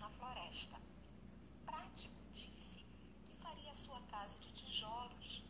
na floresta. Prático disse que faria sua casa de tijolos